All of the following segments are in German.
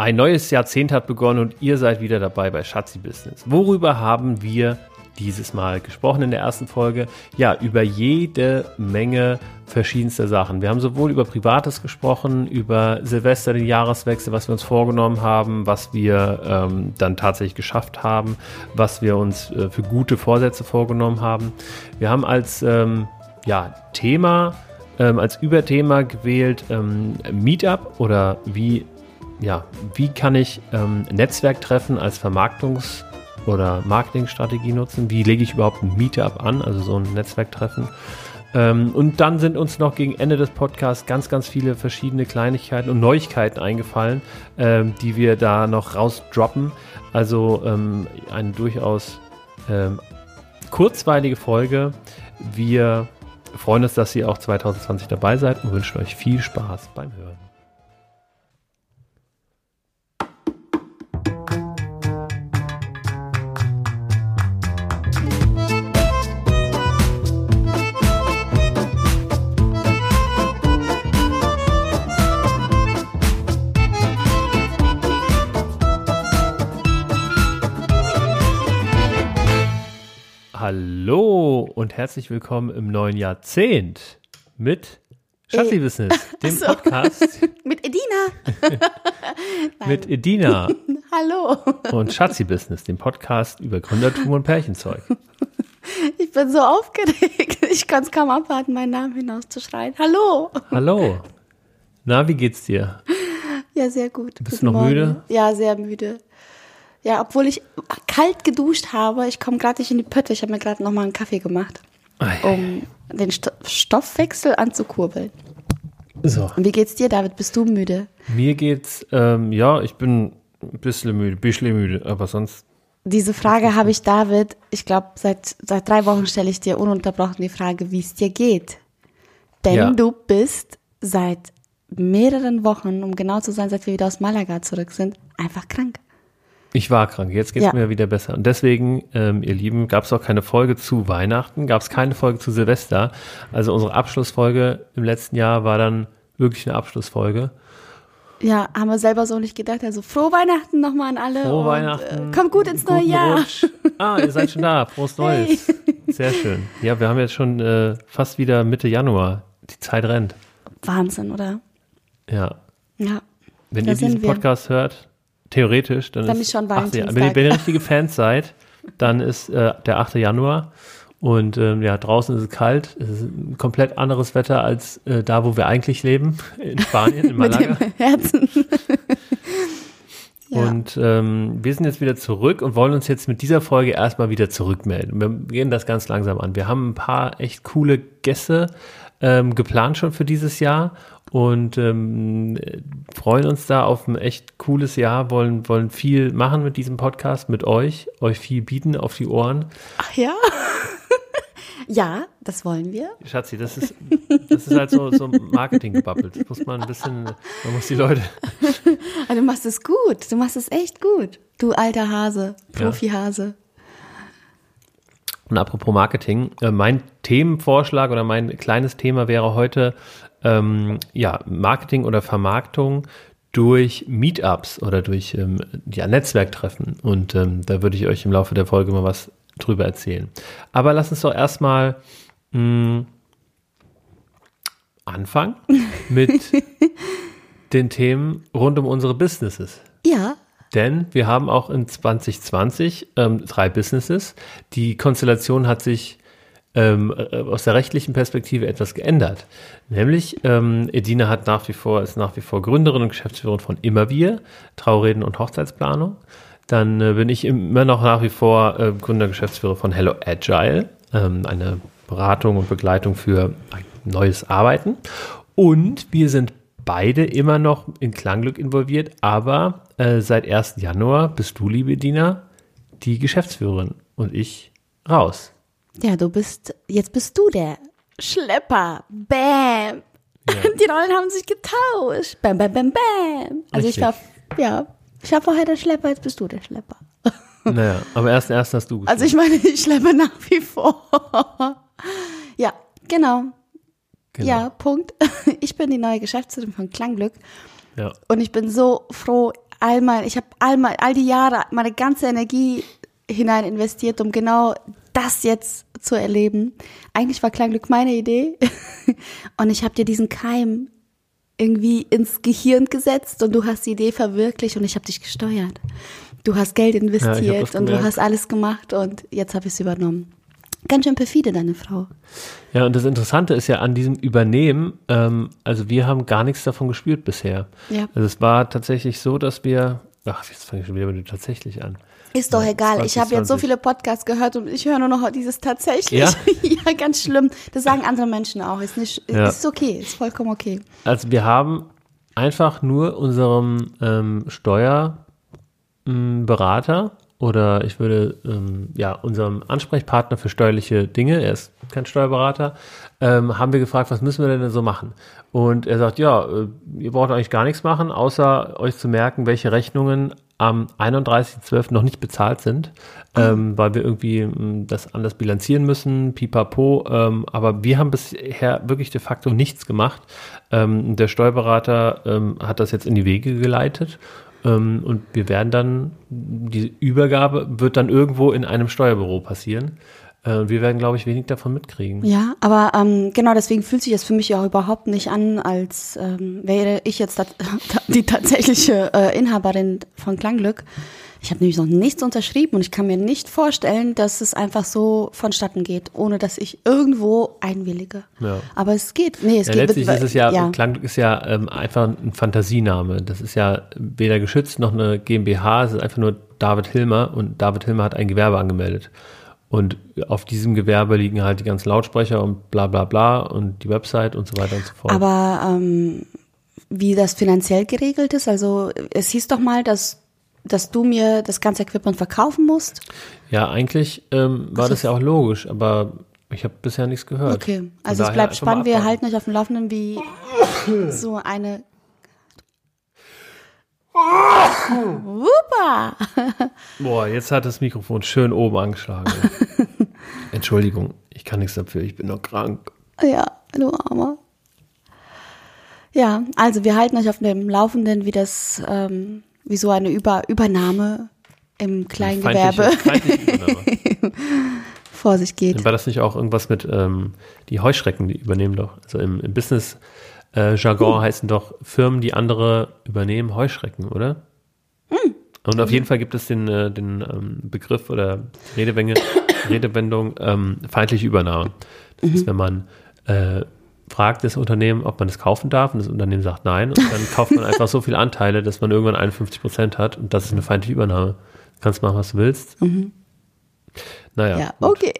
Ein neues Jahrzehnt hat begonnen und ihr seid wieder dabei bei Schatzi Business. Worüber haben wir dieses Mal gesprochen in der ersten Folge? Ja, über jede Menge verschiedenster Sachen. Wir haben sowohl über Privates gesprochen, über Silvester, den Jahreswechsel, was wir uns vorgenommen haben, was wir ähm, dann tatsächlich geschafft haben, was wir uns äh, für gute Vorsätze vorgenommen haben. Wir haben als ähm, ja, Thema, ähm, als Überthema gewählt ähm, Meetup oder wie ja, wie kann ich ähm, Netzwerktreffen als Vermarktungs- oder Marketingstrategie nutzen? Wie lege ich überhaupt ein Meetup an, also so ein Netzwerktreffen? Ähm, und dann sind uns noch gegen Ende des Podcasts ganz, ganz viele verschiedene Kleinigkeiten und Neuigkeiten eingefallen, ähm, die wir da noch rausdroppen. Also ähm, eine durchaus ähm, kurzweilige Folge. Wir freuen uns, dass ihr auch 2020 dabei seid und wünschen euch viel Spaß beim Hören. Hallo und herzlich willkommen im neuen Jahrzehnt mit Schatzi Business, dem so. Podcast Mit Edina. mit Edina Hallo. und Schatzi Business, dem Podcast über Gründertum und Pärchenzeug. Ich bin so aufgeregt. Ich kann es kaum abwarten, meinen Namen hinauszuschreien. Hallo. Hallo. Na, wie geht's dir? Ja, sehr gut. Bist Guten du noch Morgen. müde? Ja, sehr müde. Ja, obwohl ich kalt geduscht habe. Ich komme gerade nicht in die Pötte. Ich habe mir gerade noch mal einen Kaffee gemacht, Ei, um den Sto Stoffwechsel anzukurbeln. So, Und wie geht's dir, David? Bist du müde? mir geht's, ähm, ja, ich bin ein bisschen müde, bisschen müde, aber sonst, Diese Frage habe ich David, ich glaube, seit, seit drei Wochen stelle ich dir ununterbrochen die Frage, wie es dir geht. Denn Ja. du bist seit mehreren Wochen, um genau zu sein, seit wir wieder aus Malaga zurück sind, einfach krank. Ich war krank, jetzt geht's Ja. mir wieder besser. Und deswegen, ähm, ihr Lieben, gab's auch keine Folge zu Weihnachten, gab's keine Folge zu Silvester. Also unsere Abschlussfolge im letzten Jahr war dann wirklich eine Abschlussfolge. Ja, haben wir selber so nicht gedacht. Also frohe Weihnachten nochmal an alle. Frohe und, Weihnachten. Äh, kommt gut ins neue Jahr. Rutsch. Ah, ihr seid schon da. Frohes Neues. Sehr schön. Ja, wir haben jetzt schon äh, fast wieder Mitte Januar. Die Zeit rennt. Wahnsinn, oder? Ja. Ja. Wenn Da ihr diesen. Podcast hört, theoretisch, dann, Dann ist schon Valentinstag. Wenn ihr, wenn ihr richtige Fans seid, dann ist äh, der 8. Januar. Und ähm, ja, draußen ist es kalt. Es ist ein komplett anderes Wetter als äh, da, wo wir eigentlich leben, in Spanien, in Mit Malaga. dem Herzen. ja. Und ähm, wir sind jetzt wieder zurück und wollen uns jetzt mit dieser Folge erstmal wieder zurückmelden. Wir gehen das ganz langsam an. Wir haben ein paar echt coole Gäste ähm, geplant schon für dieses Jahr und ähm, freuen uns da auf ein echt cooles Jahr, wollen, wollen viel machen mit diesem Podcast, mit euch, euch viel bieten auf die Ohren. Ach ja? ja, das wollen wir. Schatzi, das ist, das ist halt so, so Marketing gebabbelt. Das muss man ein bisschen, man muss die Leute, Aber du machst es gut. Du machst es echt gut. Du alter Hase, Profi-Hase. Und apropos Marketing, äh, mein Themenvorschlag oder mein kleines Thema wäre heute ähm, ja, Marketing oder Vermarktung durch Meetups oder durch ähm, ja, Netzwerktreffen. Und ähm, da würde ich euch im Laufe der Folge mal was drüber erzählen. Aber lass uns doch erstmal mh, anfangen mit den Themen rund um unsere Businesses. Ja, Denn wir haben auch in 2020 ähm, drei Businesses. Die Konstellation hat sich ähm, äh, aus der rechtlichen Perspektive etwas geändert. Nämlich, ähm, Edina hat nach wie vor, ist nach wie vor Gründerin und Geschäftsführerin von Immerwir, Traureden und Hochzeitsplanung. Dann äh, bin ich immer noch nach wie vor äh, Gründer und Geschäftsführer von Hello Agile, ähm, eine Beratung und Begleitung für neues Arbeiten. Und wir sind beide immer noch in Klangglück involviert, aber äh, seit 1. Januar bist du, liebe Dina, die Geschäftsführerin und ich raus. ja, du bist, jetzt bist du der Schlepper. Bam. Die Rollen haben sich getauscht. Bam, bam, bam, bam. Also ich war, ja, ich war vorher der Schlepper, jetzt bist du der Schlepper. Naja, aber erst erst hast du Also ich meine, ich schleppe nach wie vor. ja, genau. Genau. Ja, Punkt. Ich bin die neue Geschäftsführerin von Klangglück ja. und ich bin so froh, all mein, ich habe all, mein, all die Jahre meine ganze Energie hinein investiert, um genau das jetzt zu erleben. Eigentlich war Klangglück meine Idee und ich habe dir diesen Keim irgendwie ins Gehirn gesetzt und du hast die Idee verwirklicht und ich habe dich gesteuert. Du hast Geld investiert ja, und du hast alles gemacht und jetzt habe ich es übernommen. Ganz schön perfide, deine Frau. Ja, und das Interessante ist ja an diesem Übernehmen, ähm, also wir haben gar nichts davon gespürt bisher. Ja. Also es war tatsächlich so, dass wir, ach, jetzt fange ich schon wieder mit dem tatsächlich an. Ist doch ja, egal. 20, ich habe jetzt so viele Podcasts gehört und ich höre nur noch dieses tatsächlich. Ja? ja, ganz schlimm. Das sagen andere Menschen auch. Ist nicht, ja. ist okay, ist vollkommen okay. Also wir haben einfach nur unserem ähm, Steuerberater oder ich würde ähm, ja unserem Ansprechpartner für steuerliche Dinge, er ist kein Steuerberater, ähm, haben wir gefragt, was müssen wir denn so machen? Und er sagt, ja, äh, ihr braucht eigentlich gar nichts machen, außer euch zu merken, welche Rechnungen am 31.12. noch nicht bezahlt sind, ähm, weil wir irgendwie ähm, das anders bilanzieren müssen, pipapo. Ähm, aber wir haben bisher wirklich de facto nichts gemacht. Ähm, der Steuerberater ähm, hat das jetzt in die Wege geleitet. Ähm, und wir werden dann, die Übergabe wird dann irgendwo in einem Steuerbüro passieren. Äh, wir werden, glaube ich, wenig davon mitkriegen. Ja, aber ähm, genau deswegen fühlt sich das für mich auch überhaupt nicht an, als ähm, wäre ich jetzt die tatsächliche äh, Inhaberin von Klangglück. Ich habe nämlich noch nichts unterschrieben und ich kann mir nicht vorstellen, dass es einfach so vonstatten geht, ohne dass ich irgendwo einwillige. Ja. Aber es geht. Nee, es ja, geht. Letztlich ist es ja, ja. Klangglück ist ja ähm, einfach ein Fantasiename. Das ist ja weder geschützt noch eine GmbH. Es ist einfach nur David Hilmer und David Hilmer hat ein Gewerbe angemeldet. Und auf diesem Gewerbe liegen halt die ganzen Lautsprecher und bla bla bla und die Website und so weiter und so fort. Aber ähm, wie das finanziell geregelt ist, also es hieß doch mal, dass, dass du mir das ganze Equipment verkaufen musst. Ja, eigentlich ähm, war also, das ja auch logisch, aber ich habe bisher nichts gehört. Okay, also es bleibt spannend, wir halten euch auf dem Laufenden, wie so eine Super! Boah, jetzt hat das Mikrofon schön oben angeschlagen. Entschuldigung, ich kann nichts dafür, ich bin noch krank. Ja, du Armer. Ja, also wir halten euch auf dem Laufenden, wie das, ähm, wie so eine Über Übernahme im Kleingewerbe vor sich geht. War das nicht auch irgendwas mit ähm, die Heuschrecken, die übernehmen doch? Also im, im Business äh, Jargon hm. heißen doch Firmen, die andere übernehmen, Heuschrecken, oder? Hm. Und auf jeden Fall gibt es den, äh, den ähm, Begriff oder Redewendung ähm, feindliche Übernahme. Das mhm. ist, wenn man äh, fragt das Unternehmen, ob man es kaufen darf und das Unternehmen sagt nein und dann kauft man einfach so viele Anteile, dass man irgendwann 51 Prozent hat und das ist eine feindliche Übernahme. Du kannst machen, was du willst. Mhm. Naja. Ja, gut. okay.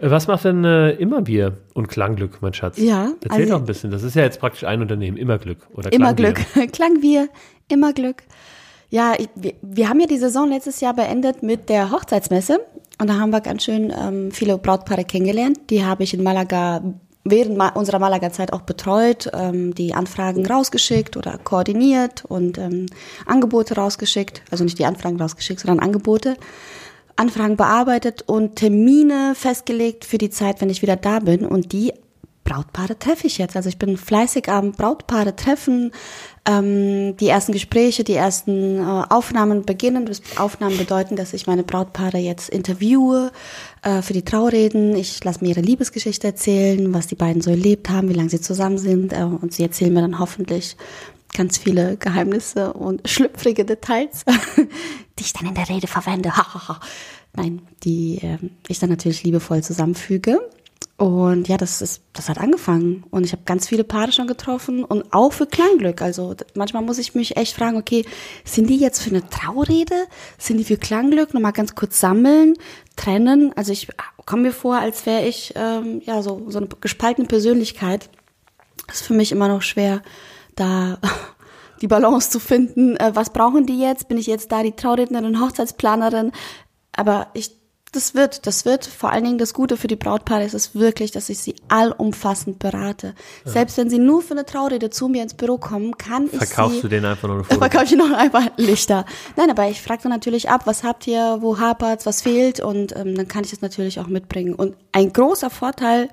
Äh, was macht denn äh, Immerbier und Klangglück, mein Schatz? Ja. Erzähl also, doch ein bisschen. Das ist ja jetzt praktisch ein Unternehmen. Immerglück oder. Immerglück. Klangbier, Immerglück. Ja, ich, wir, wir haben ja die Saison letztes Jahr beendet mit der Hochzeitsmesse. Und da haben wir ganz schön ähm, viele Brautpaare kennengelernt. Die habe ich in Malaga während unserer Malaga-Zeit auch betreut, ähm, die Anfragen rausgeschickt oder koordiniert und ähm, Angebote rausgeschickt. Also nicht die Anfragen rausgeschickt, sondern Angebote. Anfragen bearbeitet und Termine festgelegt für die Zeit, wenn ich wieder da bin. Und die Brautpaare treffe ich jetzt. Also ich bin fleißig am Brautpaare treffen. Ähm, die ersten Gespräche, die ersten äh, Aufnahmen beginnen. Aufnahmen bedeuten, dass ich meine Brautpaare jetzt interviewe äh, für die Traureden. Ich lasse mir ihre Liebesgeschichte erzählen, was die beiden so erlebt haben, wie lange sie zusammen sind. Äh, und sie erzählen mir dann hoffentlich ganz viele Geheimnisse und schlüpfrige Details, die ich dann in der Rede verwende. Nein, die äh, ich dann natürlich liebevoll zusammenfüge. Und ja, das ist, das hat angefangen. Und ich habe ganz viele Paare schon getroffen und auch für Klangglück. Also manchmal muss ich mich echt fragen, okay, sind die jetzt für eine Traurede? Sind die für Klangglück? Nochmal ganz kurz sammeln, trennen. Also ich komme mir vor, als wäre ich ähm, ja so, so eine gespaltene Persönlichkeit. Das ist für mich immer noch schwer, da die Balance zu finden. Äh, was brauchen die jetzt? Bin ich jetzt da die Traurednerin, Hochzeitsplanerin? Aber ich, das wird, das wird vor allen Dingen das Gute für die Brautpaare ist es wirklich, dass ich sie allumfassend berate. Ja. Selbst wenn sie nur für eine Traurede zu mir ins Büro kommen, kann ich Verkaufst sie, du denen einfach noch eine Foto? Verkaufe ich noch einfach Lichter. Nein, aber ich frage dann natürlich ab, was habt ihr, wo hapert's, was fehlt und ähm, dann kann ich das natürlich auch mitbringen. Und ein großer Vorteil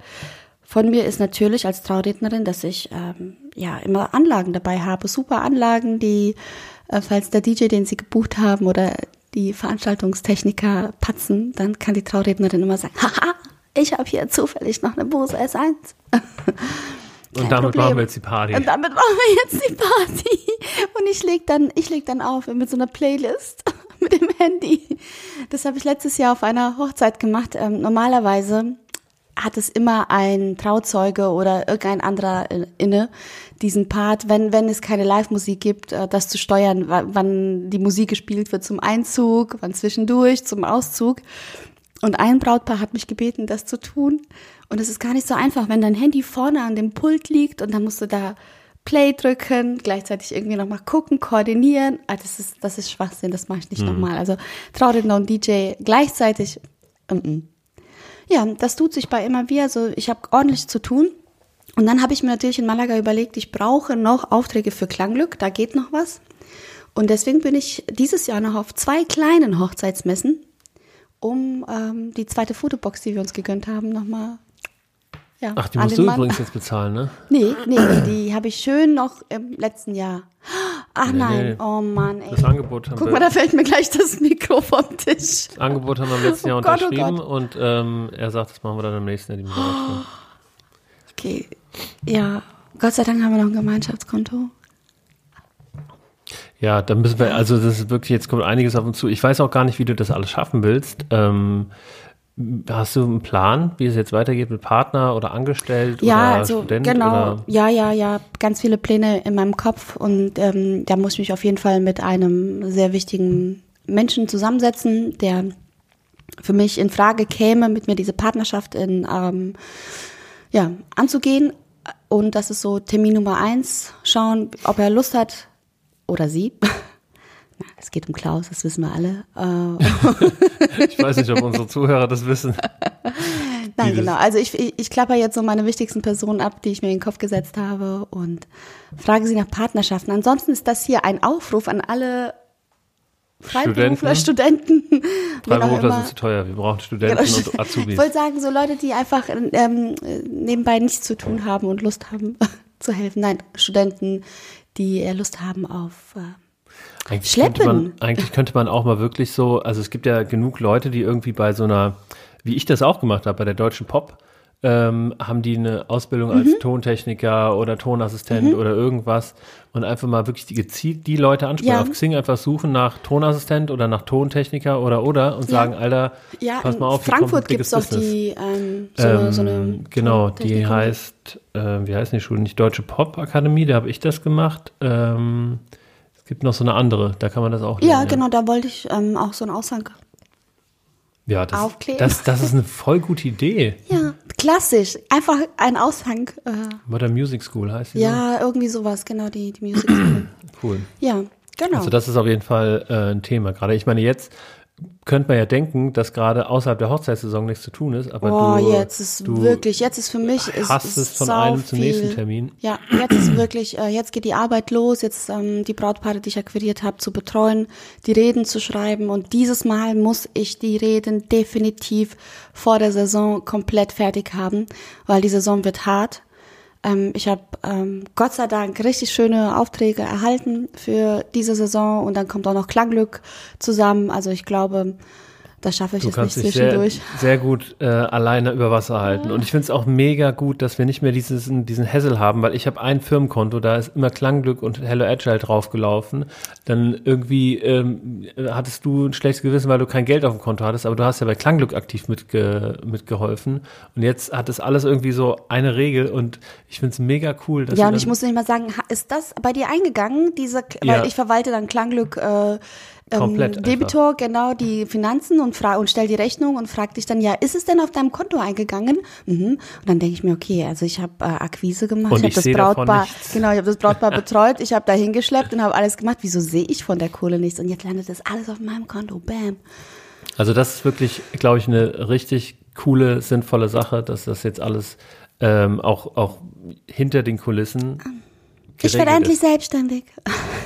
von mir ist natürlich als Traurednerin, dass ich ähm, ja immer Anlagen dabei habe, super Anlagen, die Äh, falls der DJ, den sie gebucht haben oder die Veranstaltungstechniker patzen, dann kann die Traurednerin immer sagen, haha, ich habe hier zufällig noch eine Bose S1. Und damit Problem. machen wir jetzt die Party. Und damit machen wir jetzt die Party. Und ich leg dann, ich leg dann auf mit so einer Playlist mit dem Handy. Das habe ich letztes Jahr auf einer Hochzeit gemacht. Ähm, normalerweise hat es immer ein Trauzeuge oder irgendein anderer inne, diesen Part, wenn, wenn es keine Live-Musik gibt, äh, das zu steuern, wann die Musik gespielt wird zum Einzug, wann zwischendurch, zum Auszug. Und ein Brautpaar hat mich gebeten, das zu tun. Und es ist gar nicht so einfach, wenn dein Handy vorne an dem Pult liegt und dann musst du da Play drücken, gleichzeitig irgendwie nochmal gucken, koordinieren. Ah, das ist, das ist Schwachsinn, das mache ich nicht mhm. nochmal. Also Trauredner und DJ gleichzeitig. Mm -mm. Ja, das tut sich bei immer wieder. Also ich habe ordentlich zu tun. Und dann habe ich mir natürlich in Malaga überlegt, ich brauche noch Aufträge für Klanglück, da geht noch was. Und deswegen bin ich dieses Jahr noch auf zwei kleinen Hochzeitsmessen, um ähm, die zweite Fotobox, die wir uns gegönnt haben, nochmal ja, Ach, die musst du Mann. übrigens jetzt bezahlen, ne? Nee, nee, die habe ich schön noch im letzten Jahr. Ach nee, nein, nee. oh Mann, ey. Das Angebot haben Guck wir, mal, da fällt mir gleich das Mikro vom Tisch. Das Angebot haben wir im letzten Jahr oh Gott, oh unterschrieben oh und ähm, er sagt, das machen wir dann im nächsten Jahr. Die okay, ja, Gott sei Dank haben wir noch ein Gemeinschaftskonto. Ja, dann müssen wir, also das ist wirklich, jetzt kommt einiges auf uns zu. Ich weiß auch gar nicht, wie du das alles schaffen willst. Ähm, Hast du einen Plan, wie es jetzt weitergeht mit Partner oder Angestellt ja, oder also, Student? Genau, oder? ja, ja, ja, ganz viele Pläne in meinem Kopf und ähm, da muss ich mich auf jeden Fall mit einem sehr wichtigen Menschen zusammensetzen, der für mich in Frage käme, mit mir diese Partnerschaft in, ähm, ja, anzugehen. Und das ist so Termin Nummer eins, schauen, ob er Lust hat oder sie es geht um Klaus, das wissen wir alle. Äh, ich weiß nicht, ob unsere Zuhörer das wissen. Nein, genau. Also ich, ich, ich klapper jetzt so meine wichtigsten Personen ab, die ich mir in den Kopf gesetzt habe und frage sie nach Partnerschaften. Ansonsten ist das hier ein Aufruf an alle Freiberufler, Studenten. Studenten Freiberufler sind zu teuer. Wir brauchen Studenten genau. und Azubis. Ich wollte sagen, so Leute, die einfach ähm, nebenbei nichts zu tun haben und Lust haben zu helfen. Nein, Studenten, die Lust haben auf äh, eigentlich Schleppen. Könnte man, eigentlich könnte man auch mal wirklich so, also es gibt ja genug Leute, die irgendwie bei so einer, wie ich das auch gemacht habe, bei der Deutschen Pop, ähm, haben die eine Ausbildung als mhm. Tontechniker oder Tonassistent mhm. oder irgendwas und einfach mal wirklich die, gezielt die Leute ansprechen. Ja. Auf Xing einfach suchen nach Tonassistent oder nach Tontechniker oder oder und ja. sagen, Alter, ja, pass mal auf, Frankfurt gibt es auch die ähm, so, ähm, so, eine Genau, die heißt, äh, wie heißt die Schule? Nicht Deutsche Pop Akademie, da habe ich das gemacht. Ähm, gibt noch so eine andere, da kann man das auch lernen, Ja, genau, da wollte ich ähm, auch so einen Aushang ja, das, aufkleben. Das, das ist eine voll gute Idee. Ja, klassisch. Einfach ein Aushang. Äh, Modern Music School heißt die. Ja, so? irgendwie sowas, genau, die, die Music School. cool. Ja, genau. Also das ist auf jeden Fall äh, ein Thema. Gerade ich meine, jetzt könnte man ja denken, dass gerade außerhalb der Hochzeitssaison nichts zu tun ist, aber oh, du, jetzt ist du wirklich, jetzt ist für mich ist, hast ist es von einem zum nächsten Termin. Ja, jetzt ist wirklich, äh, jetzt geht die Arbeit los, jetzt ähm, die Brautpaare, die ich akquiriert habe, zu betreuen, die Reden zu schreiben und dieses Mal muss ich die Reden definitiv vor der Saison komplett fertig haben, weil die Saison wird hart. Ähm, ich habe ähm, Gott sei Dank richtig schöne Aufträge erhalten für diese Saison und dann kommt auch noch Klangglück zusammen. Also ich glaube, das schaffe ich du jetzt nicht zwischendurch. Sehr, sehr gut äh, alleine über Wasser halten. Und ich finde es auch mega gut, dass wir nicht mehr dieses, diesen Hassel haben, weil ich habe ein Firmenkonto, da ist immer Klangglück und Hello Agile draufgelaufen. Dann irgendwie ähm, hattest du ein schlechtes Gewissen, weil du kein Geld auf dem Konto hattest, aber du hast ja bei Klangglück aktiv mitge mitgeholfen. Und jetzt hat das alles irgendwie so eine Regel und ich finde es mega cool. Dass ja, und ich muss nicht mal sagen, ist das bei dir eingegangen, diese, weil ja. ich verwalte dann Klangglück äh, ähm, Debitor, einfach. genau, die Finanzen und, fra und stellt die Rechnung und fragt dich dann, ja, ist es denn auf deinem Konto eingegangen? Mhm. Und dann denke ich mir, okay, also ich habe äh, Akquise gemacht, und ich habe das Brautpaar, genau, ich habe das Brautpaar betreut, ich habe da hingeschleppt und habe alles gemacht. Wieso sehe ich von der Kohle nichts? Und jetzt landet das alles auf meinem Konto. Bam. Also das ist wirklich, glaube ich, eine richtig coole, sinnvolle Sache, dass das jetzt alles ähm, auch, auch hinter den Kulissen ich werde endlich selbstständig.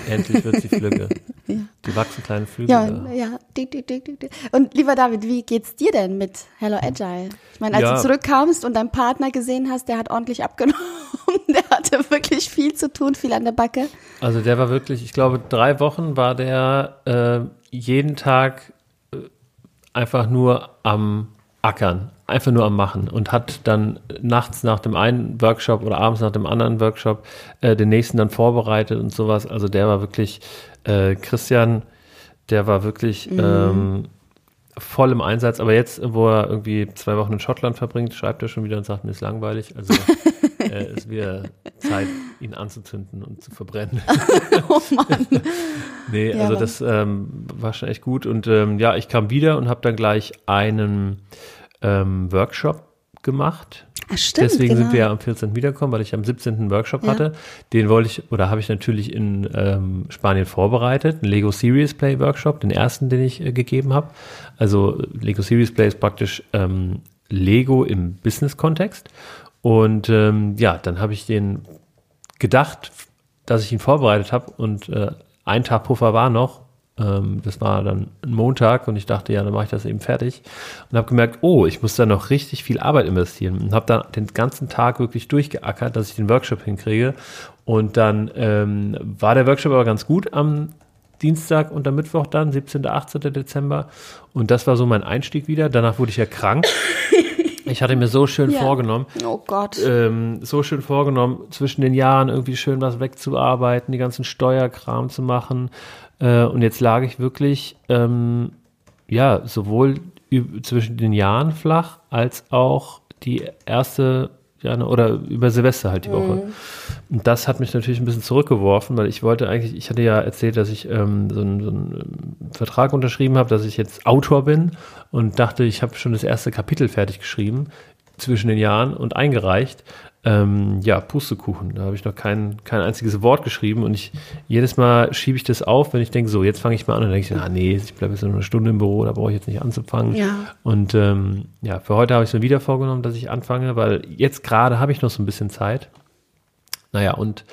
Endlich wird sie Flügge. ja. Die wachsen kleine Flügel. Ja, da. ja. Und lieber David, wie geht's dir denn mit Hello Agile? Ich meine, als ja. du zurückkamst und deinen Partner gesehen hast, der hat ordentlich abgenommen. Der hatte wirklich viel zu tun, viel an der Backe. Also der war wirklich, ich glaube, drei Wochen war der äh, jeden Tag äh, einfach nur am Ackern, einfach nur am Machen und hat dann nachts nach dem einen Workshop oder abends nach dem anderen Workshop äh, den nächsten dann vorbereitet und sowas. Also der war wirklich, äh, Christian, der war wirklich mhm. ähm, voll im Einsatz. Aber jetzt, wo er irgendwie zwei Wochen in Schottland verbringt, schreibt er schon wieder und sagt, mir ist langweilig. Also äh, ist wieder Zeit, ihn anzuzünden und zu verbrennen. oh Mann. nee, ja, also das ähm, war schon echt gut. Und ähm, ja, ich kam wieder und habe dann gleich einen ähm, Workshop gemacht. Ach, stimmt, Deswegen genau. sind wir ja am 14. wiederkommen, weil ich am 17. einen Workshop ja. hatte. Den wollte ich, oder habe ich natürlich in ähm, Spanien vorbereitet. Ein Lego Series Play Workshop, den ersten, den ich äh, gegeben habe. Also Lego Series Play ist praktisch ähm, Lego im Business-Kontext. Und ähm, ja, dann habe ich den gedacht, dass ich ihn vorbereitet habe und äh, ein Tag Puffer war noch. Ähm, das war dann ein Montag und ich dachte, ja, dann mache ich das eben fertig. Und habe gemerkt, oh, ich muss da noch richtig viel Arbeit investieren. Und habe dann den ganzen Tag wirklich durchgeackert, dass ich den Workshop hinkriege. Und dann ähm, war der Workshop aber ganz gut am Dienstag und am Mittwoch dann, 17. 18. Dezember. Und das war so mein Einstieg wieder. Danach wurde ich ja krank. Ich hatte mir so schön ja. vorgenommen. Oh Gott. Ähm, so schön vorgenommen, zwischen den Jahren irgendwie schön was wegzuarbeiten, die ganzen Steuerkram zu machen. Äh, und jetzt lag ich wirklich, ähm, ja, sowohl zwischen den Jahren flach, als auch die erste ja, ne, oder über Silvester halt die Woche. Mhm. Und das hat mich natürlich ein bisschen zurückgeworfen, weil ich wollte eigentlich, ich hatte ja erzählt, dass ich ähm, so, einen, so einen ähm, Vertrag unterschrieben habe, dass ich jetzt Autor bin und dachte, ich habe schon das erste Kapitel fertig geschrieben zwischen den Jahren und eingereicht. Ähm, ja, Pustekuchen. Da habe ich noch kein, kein einziges Wort geschrieben und ich jedes Mal schiebe ich das auf, wenn ich denke, so, jetzt fange ich mal an und denke ich, ah nee, ich bleibe jetzt nur eine Stunde im Büro, da brauche ich jetzt nicht anzufangen. Ja. Und ähm, ja, für heute habe ich es mir wieder vorgenommen, dass ich anfange, weil jetzt gerade habe ich noch so ein bisschen Zeit. Naja, und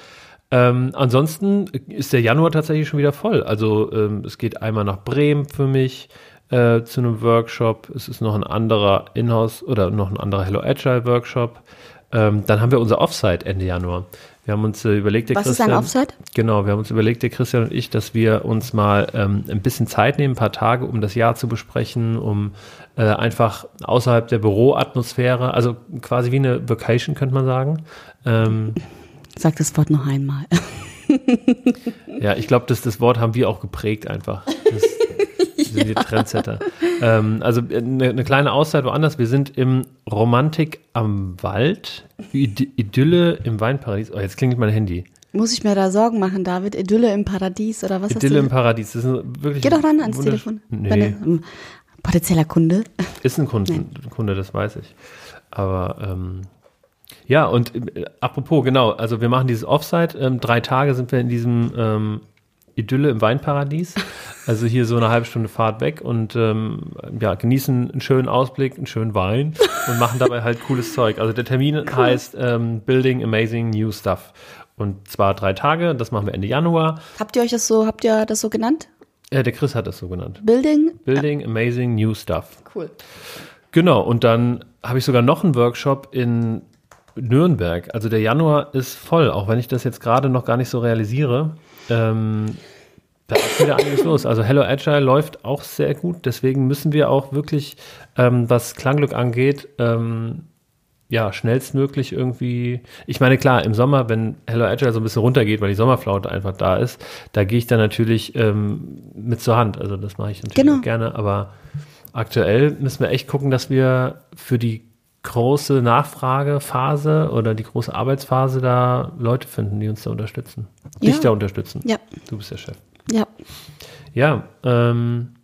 ähm, ansonsten ist der Januar tatsächlich schon wieder voll. Also ähm, es geht einmal nach Bremen für mich äh, zu einem Workshop. Es ist noch ein anderer Inhouse oder noch ein anderer Hello Agile Workshop. Ähm, dann haben wir unser Offsite Ende Januar. Wir haben uns äh, überlegt, der Was Christian, ist ein Offsite? Genau, wir haben uns überlegt, der Christian und ich, dass wir uns mal ähm, ein bisschen Zeit nehmen, ein paar Tage, um das Jahr zu besprechen, um äh, einfach außerhalb der Büroatmosphäre, also quasi wie eine Vacation, könnte man sagen. Ähm, Sag das Wort noch einmal. ja, ich glaube, das, das Wort haben wir auch geprägt einfach. Das, sind die Trendsetter. Ähm, also eine, eine, kleine Auszeit woanders. Wir sind im Romantik am Wald, Idylle im Weinparadies. Oh, jetzt klingelt mein Handy. Muss ich mir da Sorgen machen, David? Idylle im Paradies oder was Idylle im Paradies. Das ist wirklich Geh doch ran ans Telefon. Nee. Eine, um, potenzieller Kunde. Ist ein Kunde, nee. Kunde, das weiß ich. Aber ähm, ja, und äh, apropos, genau, also wir machen dieses Offsite. Ähm, drei Tage sind wir in diesem ähm, Idylle im Weinparadies. Also hier so eine halbe Stunde Fahrt weg und ähm, ja, genießen einen schönen Ausblick, einen schönen Wein und machen dabei halt cooles Zeug. Also der Termin cool. heißt ähm, Building Amazing New Stuff. Und zwar drei Tage, das machen wir Ende Januar. Habt ihr euch das so, habt ihr das so genannt? Ja, der Chris hat das so genannt. Building? Building ja. Amazing New Stuff. Cool. Genau, und dann habe ich sogar noch einen Workshop in Nürnberg. Also der Januar ist voll, auch wenn ich das jetzt gerade noch gar nicht so realisiere. Ähm, da ist wieder einiges los. Also Hello Agile läuft auch sehr gut. Deswegen müssen wir auch wirklich, ähm, was Klangglück angeht, ähm, ja, schnellstmöglich irgendwie. Ich meine, klar, im Sommer, wenn Hello Agile so ein bisschen runtergeht, weil die Sommerflaute einfach da ist, da gehe ich dann natürlich ähm, mit zur Hand. Also das mache ich natürlich genau. gerne. Aber aktuell müssen wir echt gucken, dass wir für die große Nachfragephase oder die große Arbeitsphase da Leute finden, die uns da unterstützen. Ja. Dich da unterstützen. Ja. Du bist der Chef. Ja. Ja, ähm,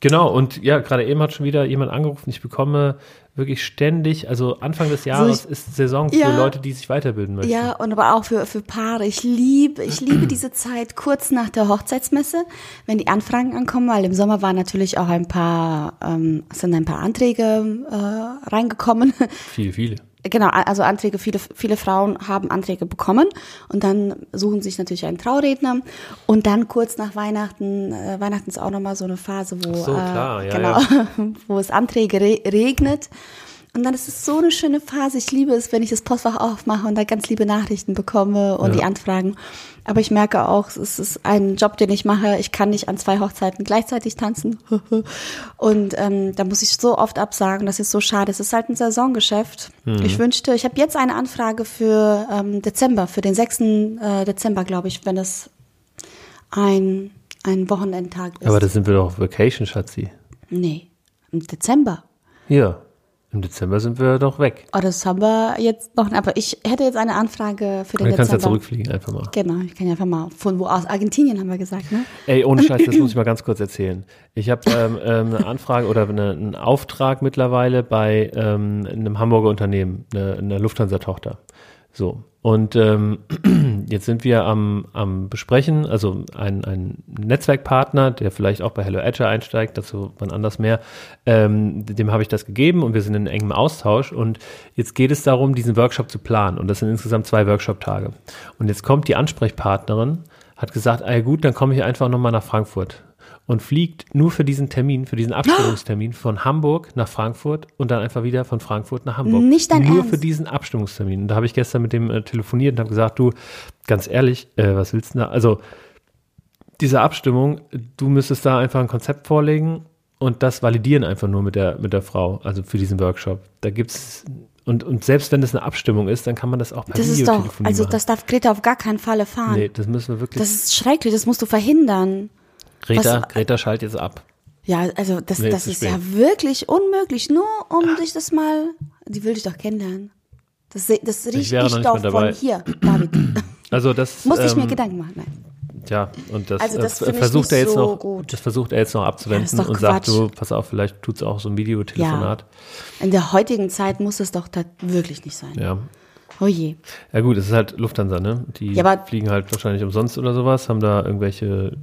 genau. Und ja, gerade eben hat schon wieder jemand angerufen. Ich bekomme wirklich ständig, also Anfang des Jahres so ich, ist Saison für ja, Leute, die sich weiterbilden möchten. Ja, und aber auch für, für Paare. Ich liebe, ich liebe diese Zeit kurz nach der Hochzeitsmesse, wenn die Anfragen ankommen, weil im Sommer waren natürlich auch ein paar, ähm, sind ein paar Anträge äh, reingekommen. Viele, viele. Genau, also Anträge, viele, viele Frauen haben Anträge bekommen und dann suchen sich natürlich einen Trauredner und dann kurz nach Weihnachten, äh, Weihnachten ist auch nochmal so eine Phase, wo, so, klar, äh, ja, genau, ja. wo es Anträge re regnet. Und dann ist es so eine schöne Phase. Ich liebe es, wenn ich das Postfach aufmache und da ganz liebe Nachrichten bekomme und Ja. die Anfragen. Aber ich merke auch, es ist ein Job, den ich mache. Ich kann nicht an zwei Hochzeiten gleichzeitig tanzen. Und ähm, da muss ich so oft absagen. Das ist so schade. Es ist halt ein Saisongeschäft. Ich wünschte, ich habe jetzt eine Anfrage für ähm, Dezember, für den 6. Äh, Dezember, glaube ich, wenn es ein, ein Wochenendtag ist. Aber da sind wir doch auf Vacation, Schatzi. nee, im Dezember. Ja, im Dezember sind wir doch weg. Oh, das haben wir jetzt noch. Aber ich hätte jetzt eine Anfrage für den Dann kannst du ja Dezember. zurückfliegen einfach mal. Genau, ich kann ja einfach mal. Von wo aus? Argentinien haben wir gesagt, ne? Ey, ohne Scheiß, das muss ich mal ganz kurz erzählen. Ich habe ähm, ähm, eine Anfrage oder eine, einen Auftrag mittlerweile bei ähm, einem Hamburger Unternehmen, eine, eine Lufthansa-Tochter. So. Und ähm, jetzt sind wir am, am Besprechen, also ein, ein Netzwerkpartner, der vielleicht auch bei Hello Edge einsteigt, dazu wann anders mehr, ähm, dem habe ich das gegeben und wir sind in engem Austausch. Und jetzt geht es darum, diesen Workshop zu planen. Und das sind insgesamt zwei Workshop-Tage. Und jetzt kommt die Ansprechpartnerin, hat gesagt, ah gut, dann komme ich einfach nochmal nach Frankfurt und fliegt nur für diesen Termin, für diesen Abstimmungstermin von Hamburg nach Frankfurt und dann einfach wieder von Frankfurt nach Hamburg. Nicht dein Nur Ernst? für diesen Abstimmungstermin. Und da habe ich gestern mit dem äh, telefoniert und habe gesagt, du, ganz ehrlich, äh, was willst du da? Also diese Abstimmung, du müsstest da einfach ein Konzept vorlegen und das validieren einfach nur mit der, mit der Frau, also für diesen Workshop. Da gibt's und, und selbst wenn das eine Abstimmung ist, dann kann man das auch per Das ist doch, also machen. das darf Greta auf gar keinen Falle fahren. nee, das müssen wir wirklich. Das ist schrecklich, das musst du verhindern. Greta, was- Greta schalt jetzt ab. Ja, also das, Nee, das ist spät. ja wirklich unmöglich, nur um dich das mal, die will dich doch kennenlernen. Das, das riecht nicht doch von hier, David. Also das Musste ich mir ähm, Gedanken machen. Nein. Ja, und das, Also das äh, ich versucht er jetzt so noch, gut. das versucht er jetzt noch Ja, abzuwenden das doch und sagt, Quatsch. du, pass auf, vielleicht tut's auch so ein Videotelefonat. In der heutigen Zeit muss es doch wirklich nicht sein. Ja. Oh je. ja. gut, es ist halt Lufthansa, ne? Die Ja, fliegen halt wahrscheinlich umsonst oder sowas, haben da irgendwelche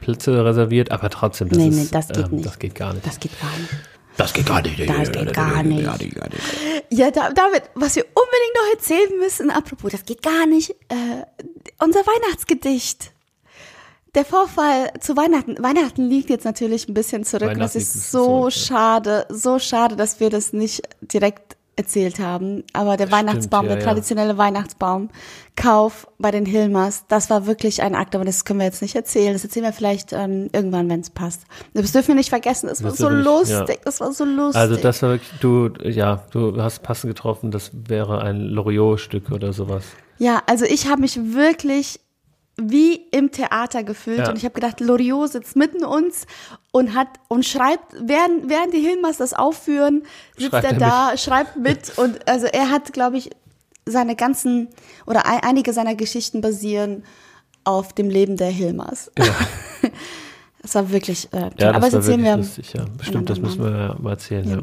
Plätze reserviert, aber trotzdem, das Nee, ist, nee, das geht ähm, nicht. das geht gar nicht. Das geht gar nicht. Das geht gar nicht. Das geht gar nicht. Ja, da, David, was wir unbedingt noch erzählen müssen, apropos, das geht gar nicht, äh, unser Weihnachtsgedicht. Der Vorfall zu Weihnachten, Weihnachten liegt jetzt natürlich ein bisschen zurück. Das ist so zurück, schade, so schade, dass wir das nicht direkt erzählt haben. Aber der Weihnachtsbaum, ja, der ja. traditionelle Weihnachtsbaum, Kauf bei den Hilmers, das war wirklich ein Akt, aber das können wir jetzt nicht erzählen. Das erzählen wir vielleicht ähm, irgendwann, wenn es passt. Das dürfen wir nicht vergessen, das war Das so wirklich, ja. lustig, das war so lustig. Also das war wirklich, du, ja, du hast passend getroffen, das wäre ein Loriot-Stück oder sowas. Ja, also ich habe mich wirklich wie im Theater gefühlt Ja. und ich habe gedacht, Loriot sitzt mitten uns und hat und schreibt, während, während die Hilmers das aufführen, sitzt Schreibt er da, schreibt mit und also er hat, glaube ich, seine ganzen oder ein, einige seiner Geschichten basieren auf dem Leben der Hilmers. Ja. Das war wirklich äh, toll. Ja, Aber das das war erzählen wirklich wir. lustig, ja. Bestimmt, das müssen wir ja mal erzählen, ja.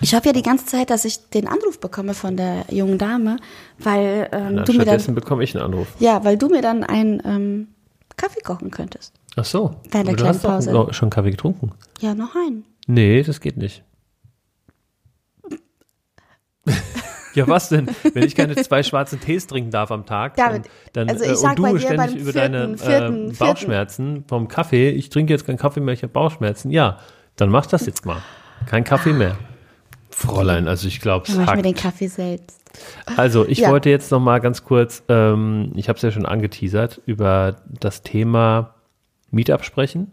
Ich hoffe ja die ganze Zeit, dass ich den Anruf bekomme von der jungen Dame, weil ähm, Na, du mir dann bekomme ich einen Anruf. Ja, weil du mir dann einen ähm, Kaffee kochen könntest. Ach so. Der Aber du hast doch Pause. noch schon Kaffee getrunken. Ja, noch einen. Nee, das geht nicht. ja, was denn? Wenn ich keine zwei schwarzen Tees trinken darf am Tag, David, dann, dann also ich äh, sag und du ständig über vierten, deine vierten, äh, vierten. Bauchschmerzen vom Kaffee, ich trinke jetzt keinen Kaffee mehr, ich habe Bauchschmerzen. Ja, dann mach das jetzt mal. Kein Kaffee mehr. Fräulein, also ich glaube, es mach ich mir hackt. den Kaffee selbst. Also, ich Ja. wollte jetzt noch mal ganz kurz, ähm, ich habe es ja schon angeteasert, über das Thema Meetup sprechen.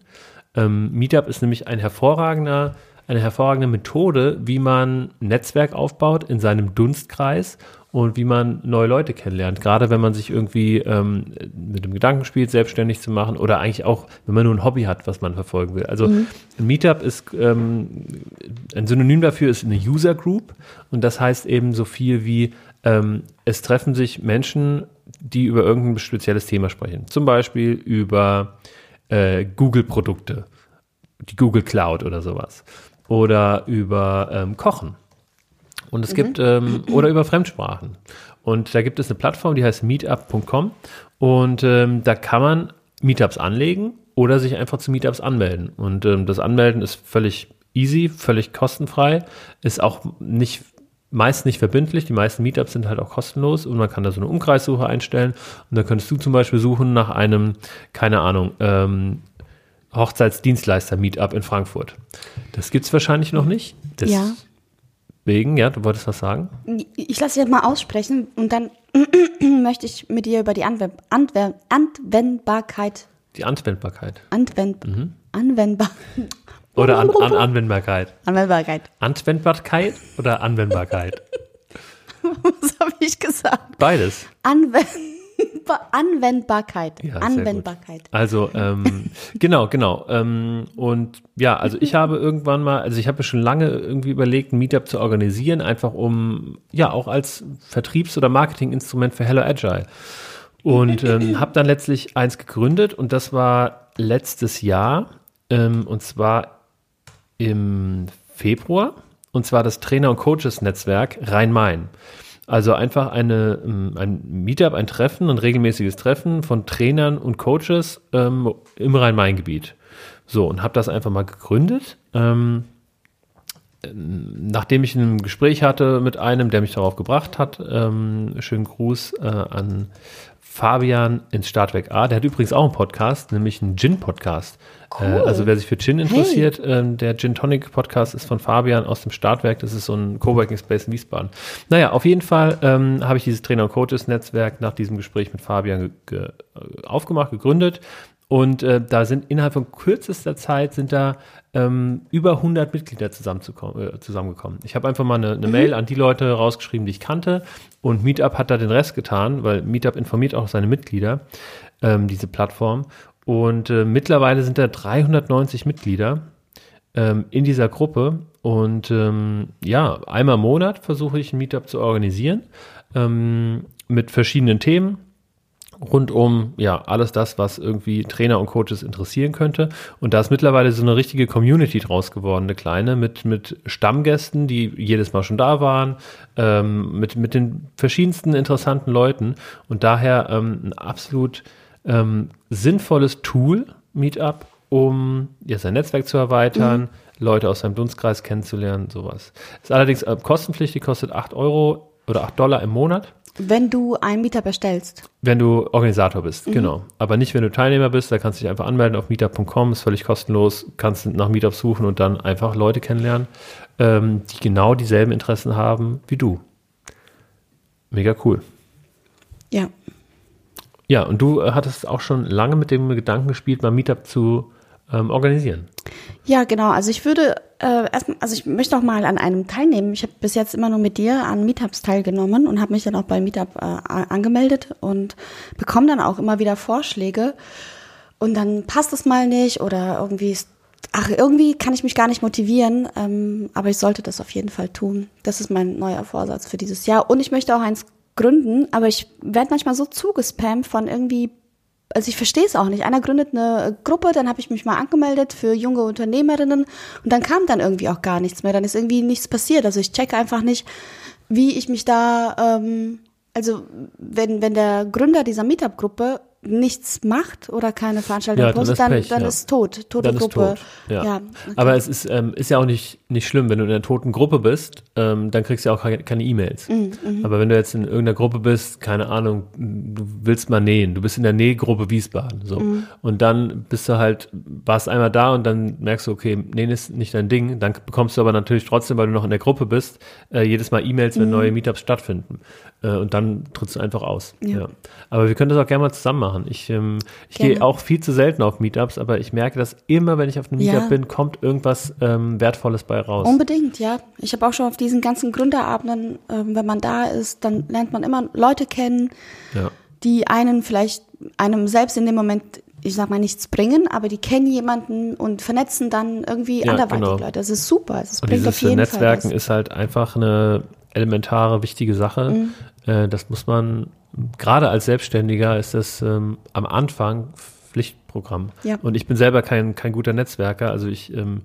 Ähm, Meetup ist nämlich ein hervorragender, eine hervorragende Methode, wie man ein Netzwerk aufbaut in seinem Dunstkreis und wie man neue Leute kennenlernt. Gerade wenn man sich irgendwie ähm, mit dem Gedanken spielt, selbstständig zu machen oder eigentlich auch, wenn man nur ein Hobby hat, was man verfolgen will. Also ein Meetup ist ähm, ein Synonym dafür ist eine User Group und das heißt eben so viel wie ähm, es treffen sich Menschen, die über irgendein spezielles Thema sprechen. Zum Beispiel über äh, Google-Produkte, die Google Cloud oder sowas. Oder über ähm, Kochen. Und es gibt, ähm, oder über Fremdsprachen. Und da gibt es eine Plattform, die heißt meetup.com. Und ähm, da kann man Meetups anlegen oder sich einfach zu Meetups anmelden. Und ähm, das Anmelden ist völlig easy, völlig kostenfrei, ist auch nicht meist nicht verbindlich. Die meisten Meetups sind halt auch kostenlos und man kann da so eine Umkreissuche einstellen. Und da könntest du zum Beispiel suchen nach einem, keine Ahnung, ähm, Hochzeitsdienstleister-Meetup in Frankfurt. Das gibt es wahrscheinlich noch nicht. Deswegen, ja. ja, du wolltest was sagen? Ich lasse dich mal aussprechen und dann möchte ich mit dir über die Anwend Anwend Anwendbarkeit. Die Anwendbarkeit. Anwend mhm. Anwendbar. Oder an, an Anwendbarkeit. Anwendbarkeit. Anwendbarkeit oder Anwendbarkeit? Was habe ich gesagt? Beides. Anwend Anwendbarkeit. Ja, Anwendbarkeit. Also ähm, genau, genau. Ähm, und ja, also ich habe irgendwann mal, also ich habe schon lange irgendwie überlegt, ein Meetup zu organisieren, einfach um ja auch als Vertriebs- oder Marketinginstrument für Hello Agile. Und ähm, habe dann letztlich eins gegründet und das war letztes Jahr ähm, und zwar im Februar und zwar das Trainer- und Coaches-Netzwerk Rhein-Main. Also einfach eine, ähm, ein Meetup, ein Treffen, ein regelmäßiges Treffen von Trainern und Coaches ähm, im Rhein-Main-Gebiet. So, und habe das einfach mal gegründet. Ähm, nachdem ich ein Gespräch hatte mit einem, der mich darauf gebracht hat, ähm, schönen Gruß äh, an Fabian ins Startwerk A. Der hat übrigens auch einen Podcast, nämlich einen Gin-Podcast. Cool. Äh, also wer sich für Gin interessiert, hey. ähm, der Gin Tonic Podcast ist von Fabian aus dem Startwerk. Das ist so ein Coworking Space in Wiesbaden. Naja, auf jeden Fall ähm, habe ich dieses Trainer- und Coaches-Netzwerk nach diesem Gespräch mit Fabian ge ge aufgemacht, gegründet. Und äh, da sind innerhalb von kürzester Zeit sind da ähm, über 100 Mitglieder äh, zusammengekommen. Ich habe einfach mal eine, eine mhm. Mail an die Leute rausgeschrieben, die ich kannte. Und Meetup hat da den Rest getan, weil Meetup informiert auch seine Mitglieder, ähm, diese Plattform. Und äh, mittlerweile sind da 390 Mitglieder ähm, in dieser Gruppe. Und ähm, ja, einmal im Monat versuche ich ein Meetup zu organisieren ähm, mit verschiedenen Themen rund um ja alles das, was irgendwie Trainer und Coaches interessieren könnte. Und da ist mittlerweile so eine richtige Community draus geworden, eine kleine, mit, mit Stammgästen, die jedes Mal schon da waren, ähm, mit, mit den verschiedensten interessanten Leuten. Und daher ähm, ein absolut ähm, sinnvolles Tool, Meetup, um ja, sein Netzwerk zu erweitern, mhm. Leute aus seinem Dunstkreis kennenzulernen, sowas. Ist allerdings äh, kostenpflichtig, kostet 8 Euro oder 8 Dollar im Monat. Wenn du ein Meetup erstellst. Wenn du Organisator bist, mhm. genau. Aber nicht, wenn du Teilnehmer bist, da kannst du dich einfach anmelden auf meetup.com, ist völlig kostenlos, kannst nach Meetup suchen und dann einfach Leute kennenlernen, ähm, die genau dieselben Interessen haben wie du. Mega cool. Ja. Ja, und du äh, hattest auch schon lange mit dem Gedanken gespielt, mal Meetup zu ähm, organisieren. Ja, genau. Also ich würde äh, erstmal, also ich möchte auch mal an einem teilnehmen. Ich habe bis jetzt immer nur mit dir an Meetups teilgenommen und habe mich dann auch bei Meetup äh, angemeldet und bekomme dann auch immer wieder Vorschläge. Und dann passt es mal nicht oder irgendwie ist, ach, irgendwie kann ich mich gar nicht motivieren, ähm, aber ich sollte das auf jeden Fall tun. Das ist mein neuer Vorsatz für dieses Jahr. Und ich möchte auch eins gründen, aber ich werde manchmal so zugespammt von irgendwie also ich verstehe es auch nicht. Einer gründet eine Gruppe, dann habe ich mich mal angemeldet für junge Unternehmerinnen und dann kam dann irgendwie auch gar nichts mehr. Dann ist irgendwie nichts passiert. Also ich checke einfach nicht, wie ich mich da, ähm, also wenn, wenn der Gründer dieser Meetup-Gruppe nichts macht oder keine Veranstaltung ja, postet, dann, ist, dann, ja. ist tot, tote dann Gruppe. Tot. Ja. ja okay. Aber es ist, ähm, ist ja auch nicht, nicht schlimm, wenn du in einer toten Gruppe bist, ähm, dann kriegst du ja auch keine E-Mails. Mhm, mhm, Aber wenn du jetzt in irgendeiner Gruppe bist, keine Ahnung, du willst mal nähen, du bist in der Nähgruppe Wiesbaden, so. Mhm. Und dann bist du halt, warst einmal da und dann merkst du, okay, nähen ist nicht dein Ding, dann bekommst du aber natürlich trotzdem, weil du noch in der Gruppe bist, äh, jedes Mal E-Mails, wenn mhm. neue Meetups stattfinden. Äh, und dann trittst du einfach aus. Ja. Aber wir können das auch gerne mal zusammen machen. Ich, ähm, ich gehe auch viel zu selten auf Meetups, aber ich merke, dass immer, wenn ich auf einem Meetup ja. bin, kommt irgendwas ähm, Wertvolles bei raus. Unbedingt, ja. Ich habe auch schon auf diesen ganzen Gründerabenden, ähm, wenn man da ist, dann lernt man immer Leute kennen, ja. die einen vielleicht einem selbst in dem Moment ich sag mal, nichts bringen, aber die kennen jemanden und vernetzen dann irgendwie ja, anderweitig genau. Leute. Das ist super. Das bringt auf jeden Netzwerken Fall ist halt einfach eine elementare, wichtige Sache. Mhm. Äh, das muss man, gerade als Selbstständiger ist das ähm, am Anfang Pflichtprogramm. Ja. Und ich bin selber kein, kein guter Netzwerker. Also ich ähm,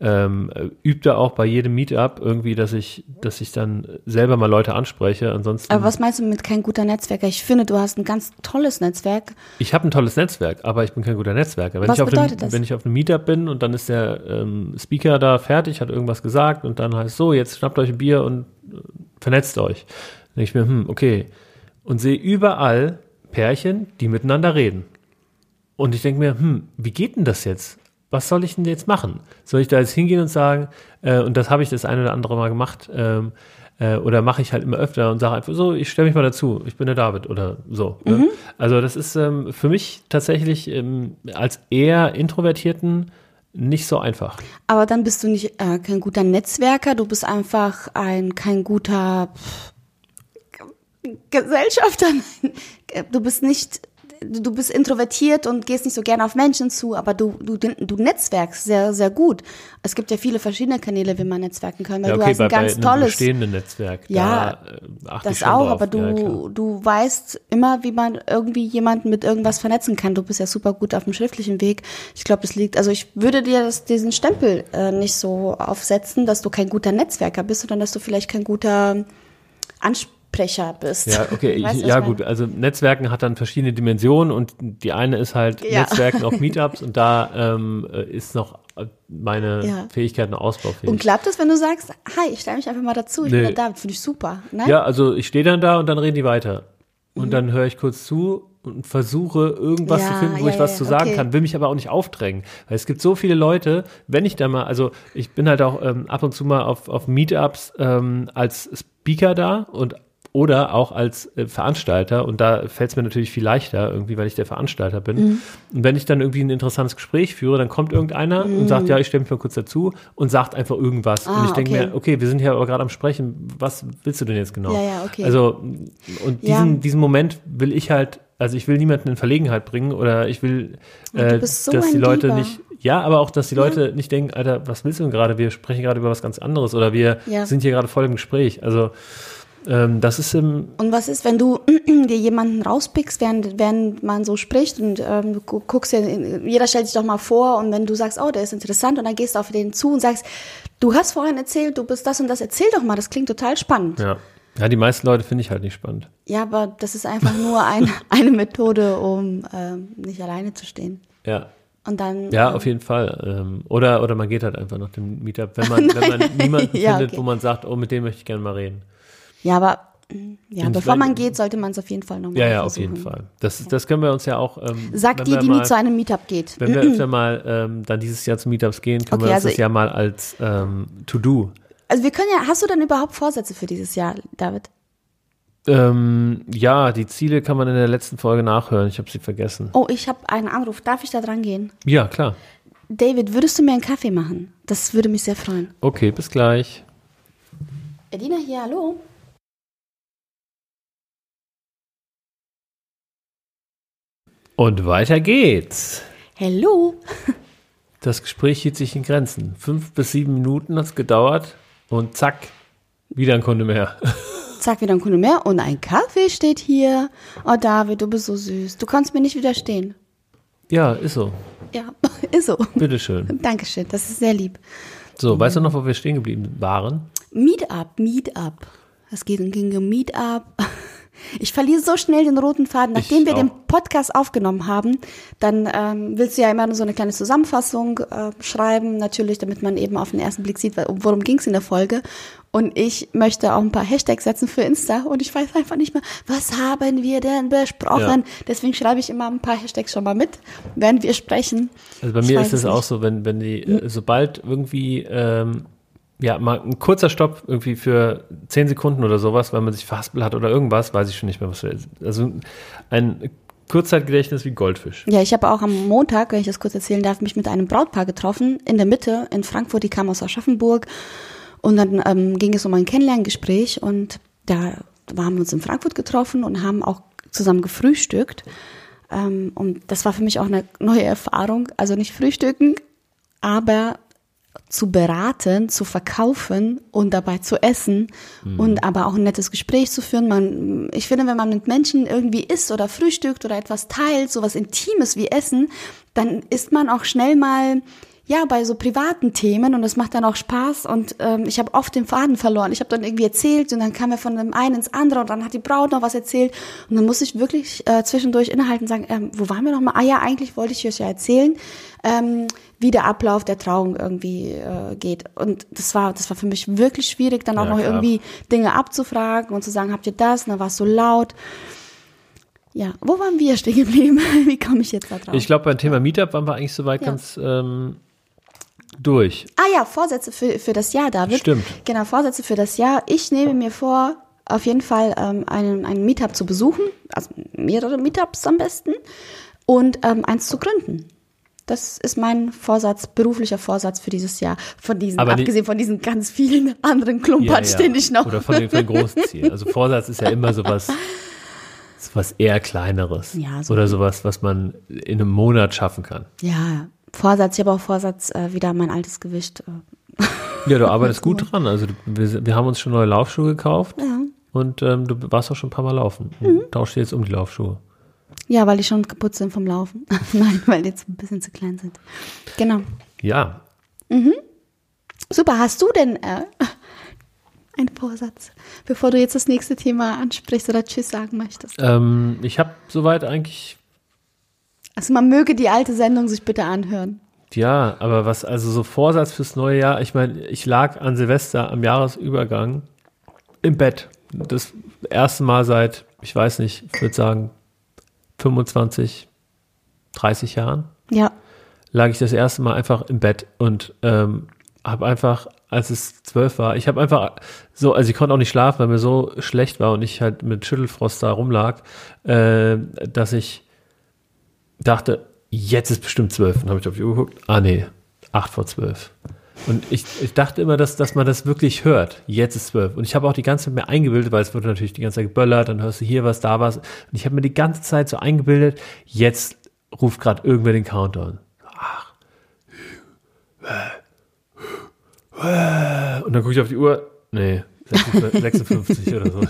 ähm, übe da auch bei jedem Meetup irgendwie, dass ich, dass ich dann selber mal Leute anspreche. Ansonsten. Aber was meinst du mit kein guter Netzwerker? Ich finde, du hast ein ganz tolles Netzwerk. Ich habe ein tolles Netzwerk, aber ich bin kein guter Netzwerker. Wenn was ich auf bedeutet dem, das? Wenn ich auf einem Meetup bin und dann ist der ähm, Speaker da fertig, hat irgendwas gesagt und dann heißt so, jetzt schnappt euch ein Bier und vernetzt euch. Dann denke ich mir, hm, okay. Und sehe überall Pärchen, die miteinander reden. Und ich denke mir, hm, wie geht denn das jetzt? Was soll ich denn jetzt machen? Soll ich da jetzt hingehen und sagen, äh, und das habe ich das eine oder andere Mal gemacht, ähm, äh, oder mache ich halt immer öfter und sage einfach so, ich stelle mich mal dazu, ich bin der David oder so. Ne? Mhm. Also das ist ähm, für mich tatsächlich ähm, als eher Introvertierten nicht so einfach. Aber dann bist du nicht äh, kein guter Netzwerker, du bist einfach ein kein guter pff, Gesellschafter. Du bist nicht du bist introvertiert und gehst nicht so gerne auf Menschen zu, aber du, du, du netzwerkst sehr, sehr gut. Es gibt ja viele verschiedene Kanäle, wie man netzwerken kann, weil Ja, du okay, hast ein bei, bei ganz einem tolles. bestehenden Netzwerk. Ja, da, äh, Das auch, drauf. aber du, Ja, du weißt immer, wie man irgendwie jemanden mit irgendwas vernetzen kann. Du bist ja super gut auf dem schriftlichen Weg. Ich glaube, es liegt, also ich würde dir das, diesen Stempel äh, nicht so aufsetzen, dass du kein guter Netzwerker bist, sondern dass du vielleicht kein guter Ansprecher bist. Ja, okay, ich, ja ich gut, also Netzwerken hat dann verschiedene Dimensionen und die eine ist halt Ja. Netzwerken auf Meetups und da ähm, äh, ist noch äh, meine Ja. Fähigkeit noch ausbaufähig. Und klappt es, wenn du sagst, hi, ich stelle mich einfach mal dazu, ich Nee. bin David, finde ich super. Nein? Ja, also ich stehe dann da und dann reden die weiter. Und Mhm. dann höre ich kurz zu und versuche irgendwas Ja, zu finden, wo ja, ich was ja, zu sagen okay. kann, will mich aber auch nicht aufdrängen. Weil es gibt so viele Leute, wenn ich da mal, also ich bin halt auch ähm, ab und zu mal auf, auf Meetups ähm, als Speaker da und oder auch als äh, Veranstalter und da fällt es mir natürlich viel leichter irgendwie, weil ich der Veranstalter bin. Mhm. Und wenn ich dann irgendwie ein interessantes Gespräch führe, dann kommt irgendeiner und sagt, ja, ich stelle mich mal kurz dazu und sagt einfach irgendwas. und Mhm. Ah, ich denke okay. mir, okay, wir sind hier aber gerade am Sprechen, was willst du denn jetzt genau? Ja, ja, okay. Also und Ja. diesen, diesen Moment will ich halt, also ich will niemanden in Verlegenheit bringen oder ich will, du äh, so dass die Leute Lieber. nicht, ja, aber auch, dass die Leute nicht denken, Alter, was willst du denn gerade? Wir sprechen gerade über was ganz anderes oder wir Ja. sind hier gerade voll im Gespräch. Also ähm, das ist im, Und was ist, wenn du dir jemanden rauspickst, während, während man so spricht und ähm, du gu- guckst ja, jeder stellt sich doch mal vor und wenn du sagst, oh, der ist interessant und dann gehst du auf den zu und sagst, du hast vorhin erzählt, du bist das und das, erzähl doch mal, das klingt total spannend. Ja, ja. Ja, die meisten Leute finde ich halt nicht spannend. aber das ist einfach nur ein, eine Methode, um ähm, nicht alleine zu stehen. Ja. Und dann. Ja, ähm, auf jeden Fall. Ähm, oder, oder man geht halt einfach nach dem Meetup, wenn man, wenn man niemanden Ja, findet, okay. wo man sagt, oh, mit dem möchte ich gerne mal reden. Ja, aber mm, ja, Und bevor man geht, sollte man es auf jeden Fall nochmal Ja, ja, auf versuchen. jeden Fall. Das, das können wir uns ja auch. Ähm, Sag wenn dir, wir die mal- nie zu einem Meetup geht. Wenn wir öfter mal ähm, dann dieses Jahr zu Meetups gehen, können Okay, wir uns also das ja mal als ähm, To-Do. Also wir können ja, hast du denn überhaupt Vorsätze für dieses Jahr, David? Ähm, ja, die Ziele kann man in der letzten Folge nachhören. Ich habe sie vergessen. Oh, ich habe einen Anruf. Darf ich da dran gehen? Ja, klar. David, würdest du mir einen Kaffee machen? Das würde mich sehr freuen. Okay, bis gleich. Edina hier, hallo. Und weiter geht's. Hallo. Das Gespräch hielt sich in Grenzen. Fünf bis sieben Minuten hat's gedauert und zack, wieder ein Kunde mehr. Zack, wieder ein Kunde mehr und ein Kaffee steht hier. Oh, David, du bist so süß. Du kannst mir nicht widerstehen. Ja, ist so. Ja, ist so. Bitteschön. Dankeschön, das ist sehr lieb. So, weißt du noch, wo wir stehen geblieben waren? Meetup, Meetup. Es geht ging um Meetup. Ich verliere so schnell den roten Faden. Nachdem Ich wir den auch. Podcast aufgenommen haben, dann ähm, willst du ja immer nur so eine kleine Zusammenfassung äh, schreiben, natürlich, damit man eben auf den ersten Blick sieht, worum ging es in der Folge. Und ich möchte auch ein paar Hashtags setzen für Insta und ich weiß einfach nicht mehr, was haben wir denn besprochen. Ja. Deswegen schreibe ich immer ein paar Hashtags schon mal mit, während wir sprechen. Also bei mir ist es auch so, wenn, wenn die, äh, sobald irgendwie, ähm, ja, mal ein kurzer Stopp irgendwie für zehn Sekunden oder sowas, weil man sich verhaspelt hat oder irgendwas, weiß ich schon nicht mehr, was wir, also ein Kurzzeitgedächtnis wie Goldfisch. Ja, ich habe auch am Montag, wenn ich das kurz erzählen darf, mich mit einem Brautpaar getroffen, in der Mitte in Frankfurt, die kam aus Aschaffenburg. Und dann ähm, ging es um ein Kennenlerngespräch und da haben wir uns in Frankfurt getroffen und haben auch zusammen gefrühstückt. Ähm, und das war für mich auch eine neue Erfahrung. Also nicht frühstücken, aber zu beraten, zu verkaufen und dabei zu essen und aber auch ein nettes Gespräch zu führen. Man, ich finde, wenn man mit Menschen irgendwie isst oder frühstückt oder etwas teilt, sowas Intimes wie Essen, dann ist man auch schnell mal ja, bei so privaten Themen und das macht dann auch Spaß und ähm, ich habe oft den Faden verloren. Ich habe dann irgendwie erzählt und dann kam er von dem einen ins andere und dann hat die Braut noch was erzählt und dann musste ich wirklich äh, zwischendurch innehalten und sagen, ähm, wo waren wir noch mal? Ah ja, eigentlich wollte ich euch ja erzählen, ähm, wie der Ablauf der Trauung irgendwie äh, geht und das war das war für mich wirklich schwierig, dann auch ja, noch klar. irgendwie Dinge abzufragen und zu sagen, habt ihr das? Und dann war es so laut. Ja, wo waren wir stehen geblieben? Wie komme ich jetzt da drauf? Ich glaube, beim Thema Meetup waren wir eigentlich soweit ja. ganz ähm, durch. Ah ja, Vorsätze für, für das Jahr, David. Stimmt. Genau, Vorsätze für das Jahr. Ich nehme mir vor, auf jeden Fall ähm, einen, einen Meetup zu besuchen, also mehrere Meetups am besten, und ähm, eins zu gründen. Das ist mein Vorsatz, beruflicher Vorsatz für dieses Jahr. Von diesen, Aber abgesehen von diesen ganz vielen anderen Klumpatsch, ja, ja. den ich noch. Oder von den, von den großen Zielen. Also Vorsatz ist ja immer sowas, was eher kleineres. Ja, so Oder sowas, was man in einem Monat schaffen kann. Ja, Vorsatz, ich habe auch Vorsatz, äh, wieder mein altes Gewicht. Äh. Ja, du arbeitest gut dran. Also wir, wir, haben uns schon neue Laufschuhe gekauft ja. und ähm, du warst auch schon ein paar Mal laufen mhm. tauschst jetzt um die Laufschuhe. Ja, weil die schon kaputt sind vom Laufen. Nein, weil die jetzt ein bisschen zu klein sind. Genau. Ja. Mhm. Super, hast du denn äh, einen Vorsatz, bevor du jetzt das nächste Thema ansprichst oder Tschüss sagen möchtest? Ähm, ich habe soweit eigentlich also man möge die alte Sendung sich bitte anhören. Ja, aber was, also so Vorsatz fürs neue Jahr, ich meine, ich lag an Silvester am Jahresübergang im Bett. Das erste Mal seit, ich weiß nicht, ich würde sagen 25, 30 Jahren. Ja. Lag ich das erste Mal einfach im Bett und ähm, habe einfach, als es zwölf war, ich habe einfach so, also ich konnte auch nicht schlafen, weil mir so schlecht war und ich halt mit Schüttelfrost da rumlag, äh, dass ich dachte, jetzt ist bestimmt zwölf. Dann habe ich auf die Uhr geguckt. Ah, nee, acht vor zwölf. Und ich, ich dachte immer, dass, dass man das wirklich hört. Jetzt ist zwölf. Und ich habe auch die ganze Zeit mir eingebildet, weil es wurde natürlich die ganze Zeit geböllert, dann hörst du hier was, da was. Und ich habe mir die ganze Zeit so eingebildet, jetzt ruft gerade irgendwer den Countdown. Ach. Und dann gucke ich auf die Uhr. Nee, 56 oder so.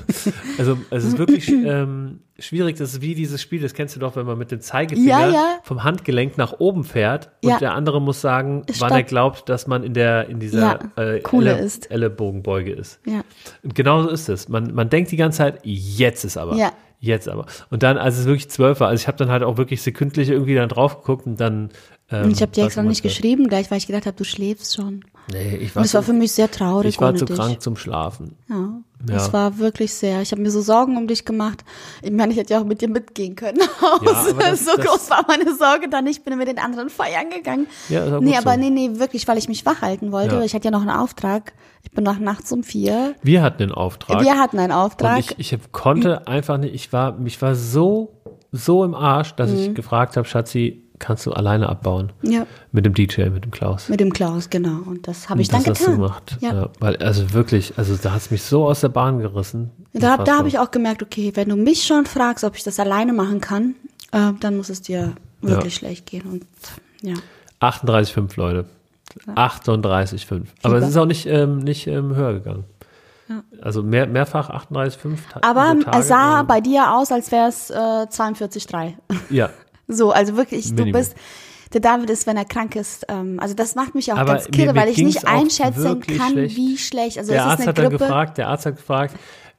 Also, es ist wirklich ähm, schwierig. Das ist wie dieses Spiel, das kennst du doch, wenn man mit dem Zeigefinger ja, ja. vom Handgelenk nach oben fährt und ja. der andere muss sagen, Stopp. wann er glaubt, dass man in der in dieser äh, Elle, ist. Ellenbogenbeuge ist. Ja. Und genauso ist es. Man, man denkt die ganze Zeit, jetzt ist aber. Jetzt aber. Und dann, als es wirklich zwölf war, also ich habe dann halt auch wirklich sekündlich irgendwie dann drauf geguckt und dann. Ähm, ich habe dir extra nicht geschrieben, gleich, weil ich gedacht habe, du schläfst schon. Nee, ich war. Und das war für mich sehr traurig. Ich war zu dich. krank zum Schlafen. Ja. Ja. Das war wirklich sehr. Ich habe mir so Sorgen um dich gemacht. Ich meine, ich hätte ja auch mit dir mitgehen können. Ja, das, so das, groß war meine Sorge dann. Ich bin mit den anderen feiern gegangen. Ja, nee, aber so. nee, nee, wirklich, weil ich mich wach halten wollte. Ja. Ich hatte ja noch einen Auftrag. Ich bin noch nachts um vier. Wir hatten einen Auftrag. Wir hatten einen Auftrag. Und ich, ich konnte einfach nicht, ich war, mich war so, so im Arsch, dass mhm. ich gefragt habe, Schatzi, kannst du alleine abbauen. Ja. Mit dem DJ, mit dem Klaus. Mit dem Klaus, genau. Und das habe ich dann das getan. Gemacht. Ja. ja. weil, also wirklich, also da hat es mich so aus der Bahn gerissen. Da, da habe ich auch gemerkt, okay, wenn du mich schon fragst, ob ich das alleine machen kann, äh, dann muss es dir wirklich ja. schlecht gehen. Und ja. 38,5 Leute. Ja. 38,5. Aber es ist auch nicht, ähm, nicht ähm, höher gegangen. Ja. Also mehr, mehrfach 38,5. Aber es sah bei dir aus, als wäre es äh, 42,3. Ja, So, also wirklich, Minimum. du bist, der David ist, wenn er krank ist, ähm, also das macht mich auch Aber ganz kirre, weil ich nicht einschätzen kann, schlecht. wie schlecht. Also der Arzt hat Grippe. dann gefragt, der Arzt hat gefragt,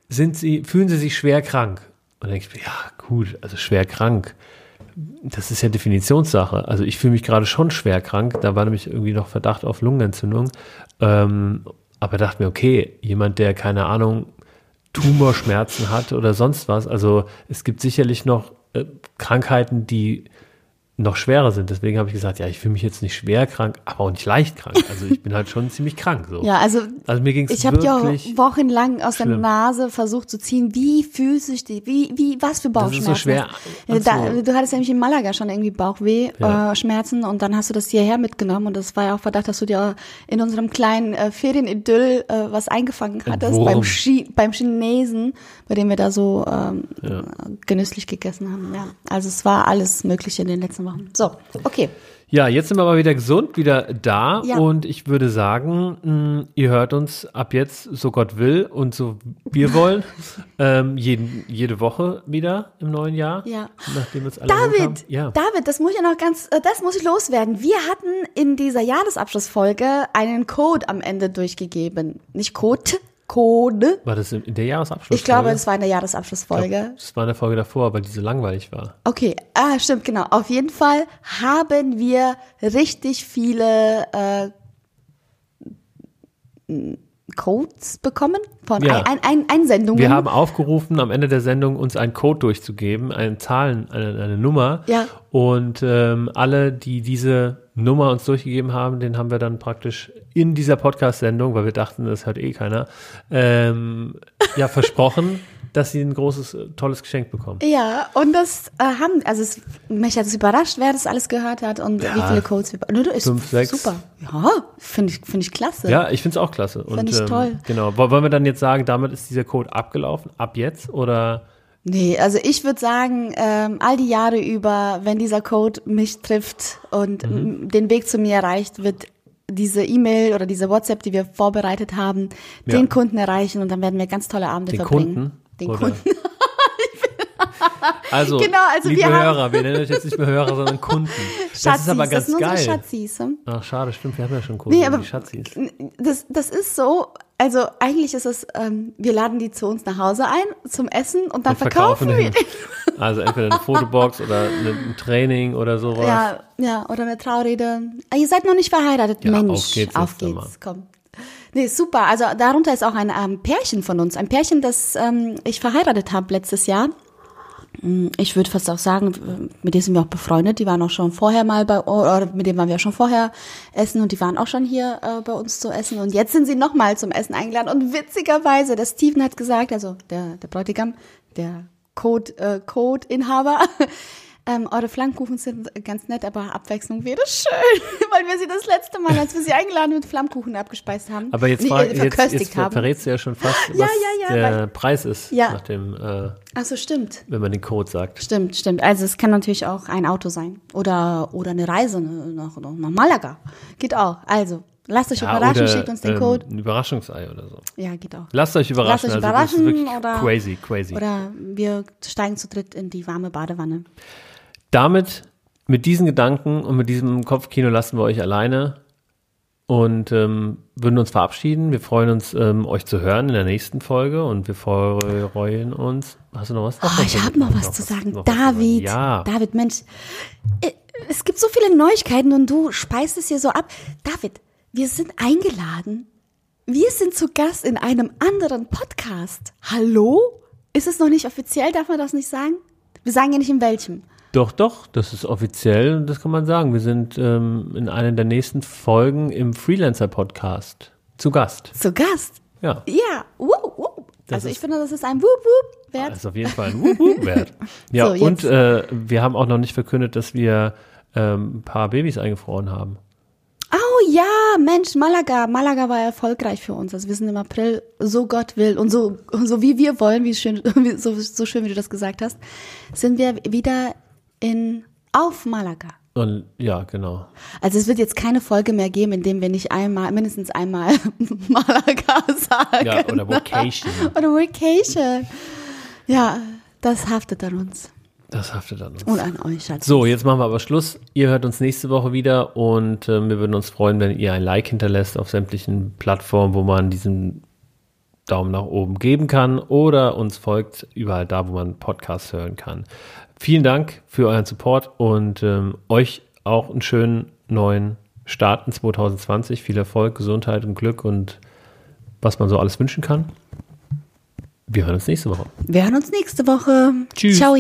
sind Sie, fühlen Sie sich schwer krank? Und dann denke ich ja, gut, also schwer krank. Das ist ja Definitionssache. Also ich fühle mich gerade schon schwer krank. Da war nämlich irgendwie noch Verdacht auf Lungenentzündung. Ähm, aber dachte mir, okay, jemand, der keine Ahnung, Tumorschmerzen hat oder sonst was. Also es gibt sicherlich noch äh, Krankheiten, die noch schwerer sind. Deswegen habe ich gesagt, ja, ich fühle mich jetzt nicht schwer krank, aber auch nicht leicht krank. Also ich bin halt schon ziemlich krank. So. Ja, also, also mir ging's ich habe ja wochenlang aus schlimm. der Nase versucht zu ziehen, wie fühlst du dich, wie, wie, was für Bauchschmerzen. Das ist so schwer. Da, du hattest nämlich in Malaga schon irgendwie Bauchweh, ja. äh, Schmerzen und dann hast du das hierher mitgenommen und das war ja auch Verdacht, dass du dir in unserem kleinen äh, Ferienidyll äh, was eingefangen hattest beim, Chi beim Chinesen, bei dem wir da so ähm, ja. genüsslich gegessen haben. Ja, also es war alles Mögliche in den letzten nächsten Wochen. So, okay. Ja, jetzt sind wir mal wieder gesund, wieder da ja. und ich würde sagen, mh, ihr hört uns ab jetzt, so Gott will und so wir wollen, ähm, jeden, jede Woche wieder im neuen Jahr. Ja. Nachdem alle David, ja. David, das muss ich ja noch ganz, äh, das muss ich loswerden. Wir hatten in dieser Jahresabschlussfolge einen Code am Ende durchgegeben. Nicht Code, Code. War das in der Jahresabschlussfolge? Ich glaube, es war in der Jahresabschlussfolge. Glaub, das war in der Folge davor, weil die so langweilig war. Okay, ah, stimmt, genau. Auf jeden Fall haben wir richtig viele äh, Codes bekommen von ja. ein, ein, Einsendungen. Wir haben aufgerufen, am Ende der Sendung uns einen Code durchzugeben, eine Zahlen, eine, eine Nummer. Ja. Und ähm, alle, die diese Nummer uns durchgegeben haben, den haben wir dann praktisch in dieser Podcast-Sendung, weil wir dachten, das hört eh keiner, ähm, ja, versprochen, dass sie ein großes, tolles Geschenk bekommen. Ja, und das äh, haben, also es, mich hat es überrascht, wer das alles gehört hat und ja, wie viele Codes wir. Ne, ist fünf, sechs. Super. Ja, finde ich, finde ich klasse. Ja, ich finde es auch klasse. Finde ich ähm, toll. Genau. Wollen wir dann jetzt sagen, damit ist dieser Code abgelaufen, ab jetzt oder? Nee, also ich würde sagen, ähm, all die Jahre über, wenn dieser Code mich trifft und mhm. den Weg zu mir erreicht, wird diese E-Mail oder diese WhatsApp, die wir vorbereitet haben, ja. den Kunden erreichen und dann werden wir ganz tolle Abende den verbringen. Kunden? Den oder? Kunden. Also, genau, also liebe wir Hörer, wir nennen euch jetzt nicht mehr Hörer, sondern Kunden. Schatzis, das ist aber ganz das sind geil. Schatzis. Hm? Ach, schade, stimmt, wir haben ja schon Kunden, nee, aber die Schatzis. Das, das ist so, also eigentlich ist es, ähm, wir laden die zu uns nach Hause ein zum Essen und dann und verkaufen, verkaufen wir die. Also entweder eine Fotobox oder ein Training oder sowas. Ja, ja, oder eine Traurede. Ah, ihr seid noch nicht verheiratet, ja, Mensch. Auf geht's, auf geht's komm. Nee, super. Also darunter ist auch ein ähm, Pärchen von uns. Ein Pärchen, das ähm, ich verheiratet habe letztes Jahr. Mm, ich würde fast auch sagen, mit denen sind wir auch befreundet. Die waren auch schon vorher mal bei, oder mit denen waren wir schon vorher essen und die waren auch schon hier äh, bei uns zu essen. Und jetzt sind sie nochmal zum Essen eingeladen. Und witzigerweise, der Steven hat gesagt, also der, der Bräutigam, der Code, äh, Code-Inhaber, ähm, eure Flammkuchen sind ganz nett, aber Abwechslung wäre schön, weil wir sie das letzte Mal, als wir sie eingeladen mit Flammkuchen abgespeist haben, aber jetzt, frag, jetzt, jetzt haben. verrätst du ja schon fast, was ja, ja, ja, der weil, Preis ist ja. nach dem. Äh, Ach so, stimmt. Wenn man den Code sagt. Stimmt, stimmt. Also es kann natürlich auch ein Auto sein oder oder eine Reise nach, nach Malaga, geht auch. Also Lasst euch ja, überraschen, oder, schickt uns den ähm, Code. Ein Überraschungsei oder so. Ja, geht auch. Lasst euch überraschen. Lasst euch überraschen also oder, crazy, crazy. Oder wir steigen zu dritt in die warme Badewanne damit, mit diesen Gedanken und mit diesem Kopfkino lassen wir euch alleine und ähm, würden uns verabschieden. Wir freuen uns, ähm, euch zu hören in der nächsten Folge und wir freuen uns. Hast du noch was? Oh, ich habe noch was noch zu sagen. Noch David, was ja. David, Mensch, äh, es gibt so viele Neuigkeiten und du speist es hier so ab. David, wir sind eingeladen. Wir sind zu Gast in einem anderen Podcast. Hallo? Ist es noch nicht offiziell? Darf man das nicht sagen? Wir sagen ja nicht in welchem. Doch, doch, das ist offiziell, das kann man sagen. Wir sind ähm, in einer der nächsten Folgen im Freelancer-Podcast zu Gast. Zu Gast? Ja. Ja, wow, wow. Also ich finde, das ist ein Wup Wup wert. Das ist auf jeden Fall ein Wup Wup wert. Ja, so, und äh, wir haben auch noch nicht verkündet, dass wir ähm, ein paar Babys eingefroren haben. Oh ja, Mensch, Malaga. Malaga war erfolgreich für uns. Also wir sind im April, so Gott will und so, so wie wir wollen, wie schön, so, so schön, wie du das gesagt hast, sind wir wieder in auf Malaga. Und ja, genau. Also es wird jetzt keine Folge mehr geben, in dem wir nicht einmal, mindestens einmal Malaga sagen. Ja, oder Vacation. oder Vacation. Ja, das haftet an uns. Das haftet an uns. Und an euch, Schatz. So, jetzt machen wir aber Schluss. Ihr hört uns nächste Woche wieder und äh, wir würden uns freuen, wenn ihr ein Like hinterlässt auf sämtlichen Plattformen, wo man diesen Daumen nach oben geben kann oder uns folgt überall da, wo man Podcasts hören kann. Vielen Dank für euren Support und ähm, euch auch einen schönen neuen Start in 2020. Viel Erfolg, Gesundheit und Glück und was man so alles wünschen kann. Wir hören uns nächste Woche. Wir hören uns nächste Woche. Tschüss. Ciao.